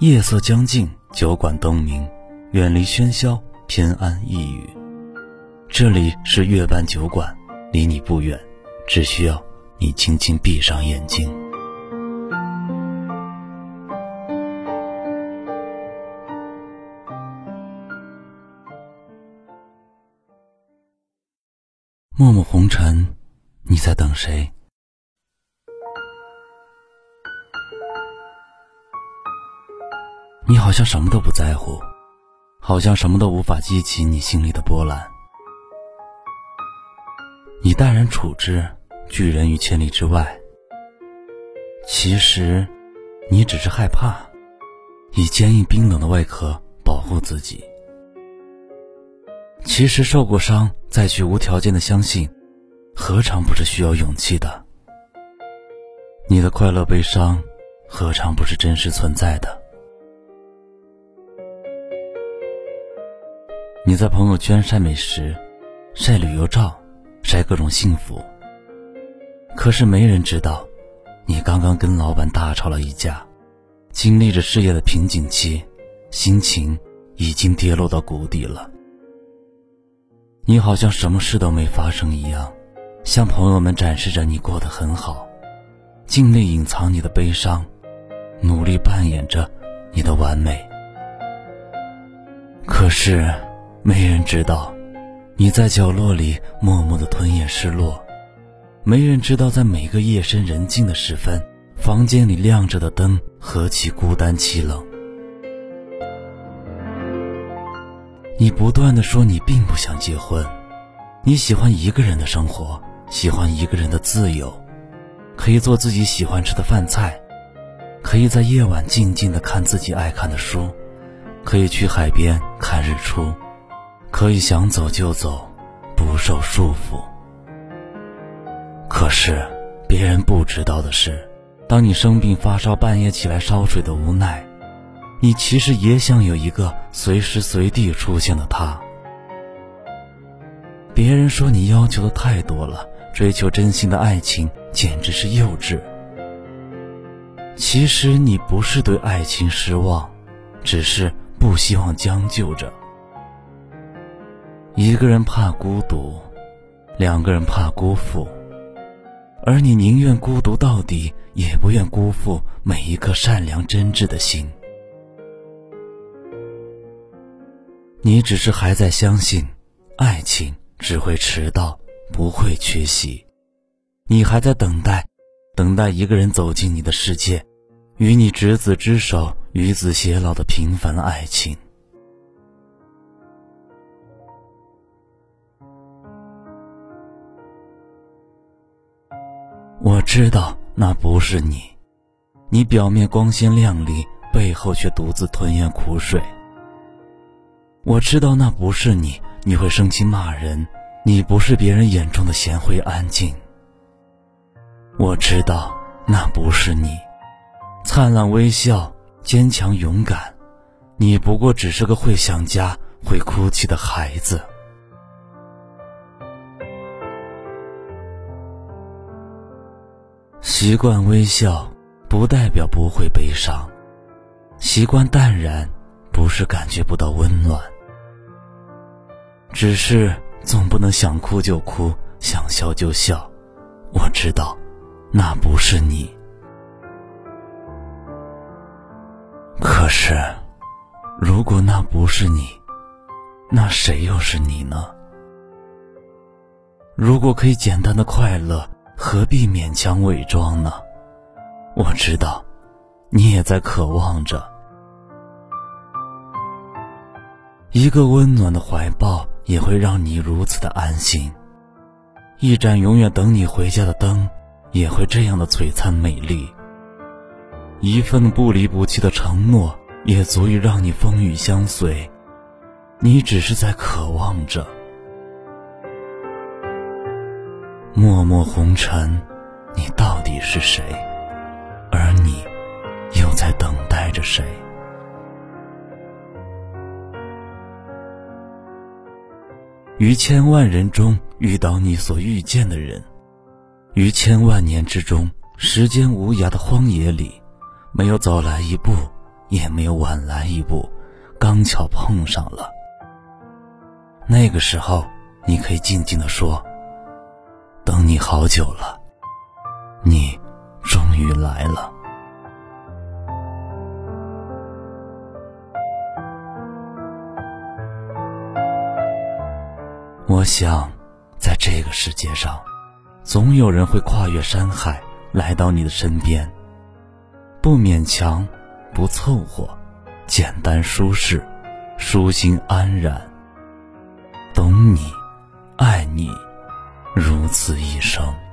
夜色将尽，酒馆灯明，远离喧嚣，偏安一隅。这里是月半酒馆，离你不远，只需要你轻轻闭上眼睛。默默红尘，你在等谁？你好像什么都不在乎，好像什么都无法激起你心里的波澜。你淡然处之，拒人于千里之外。其实，你只是害怕，以坚硬冰冷的外壳保护自己。其实受过伤再去无条件的相信，何尝不是需要勇气的？你的快乐悲伤，何尝不是真实存在的？你在朋友圈晒美食，晒旅游照，晒各种幸福。可是没人知道，你刚刚跟老板大吵了一架，经历着事业的瓶颈期，心情已经跌落到谷底了。你好像什么事都没发生一样，向朋友们展示着你过得很好，尽力隐藏你的悲伤，努力扮演着你的完美。可是。没人知道，你在角落里默默的吞咽失落；没人知道，在每个夜深人静的时分，房间里亮着的灯何其孤单凄冷。你不断的说你并不想结婚，你喜欢一个人的生活，喜欢一个人的自由，可以做自己喜欢吃的饭菜，可以在夜晚静静的看自己爱看的书，可以去海边看日出。可以想走就走，不受束缚。可是，别人不知道的是，当你生病发烧、半夜起来烧水的无奈，你其实也想有一个随时随地出现的他。别人说你要求的太多了，追求真心的爱情简直是幼稚。其实你不是对爱情失望，只是不希望将就着。一个人怕孤独，两个人怕辜负，而你宁愿孤独到底，也不愿辜负每一颗善良真挚的心。你只是还在相信，爱情只会迟到，不会缺席。你还在等待，等待一个人走进你的世界，与你执子之手，与子偕老的平凡爱情。我知道那不是你，你表面光鲜亮丽，背后却独自吞咽苦水。我知道那不是你，你会生气骂人，你不是别人眼中的贤惠安静。我知道那不是你，灿烂微笑，坚强勇敢，你不过只是个会想家、会哭泣的孩子。习惯微笑，不代表不会悲伤；习惯淡然，不是感觉不到温暖。只是总不能想哭就哭，想笑就笑。我知道，那不是你。可是，如果那不是你，那谁又是你呢？如果可以简单的快乐。何必勉强伪装呢？我知道，你也在渴望着一个温暖的怀抱，也会让你如此的安心。一盏永远等你回家的灯，也会这样的璀璨美丽。一份不离不弃的承诺，也足以让你风雨相随。你只是在渴望着。默默红尘，你到底是谁？而你又在等待着谁？于千万人中遇到你所遇见的人，于千万年之中，时间无涯的荒野里，没有早来一步，也没有晚来一步，刚巧碰上了。那个时候，你可以静静的说：“等你好久了，你终于来了。”我想，在这个世界上，总有人会跨越山海来到你的身边。不勉强，不凑合，简单舒适，舒心安然。懂你，爱你，如此一生。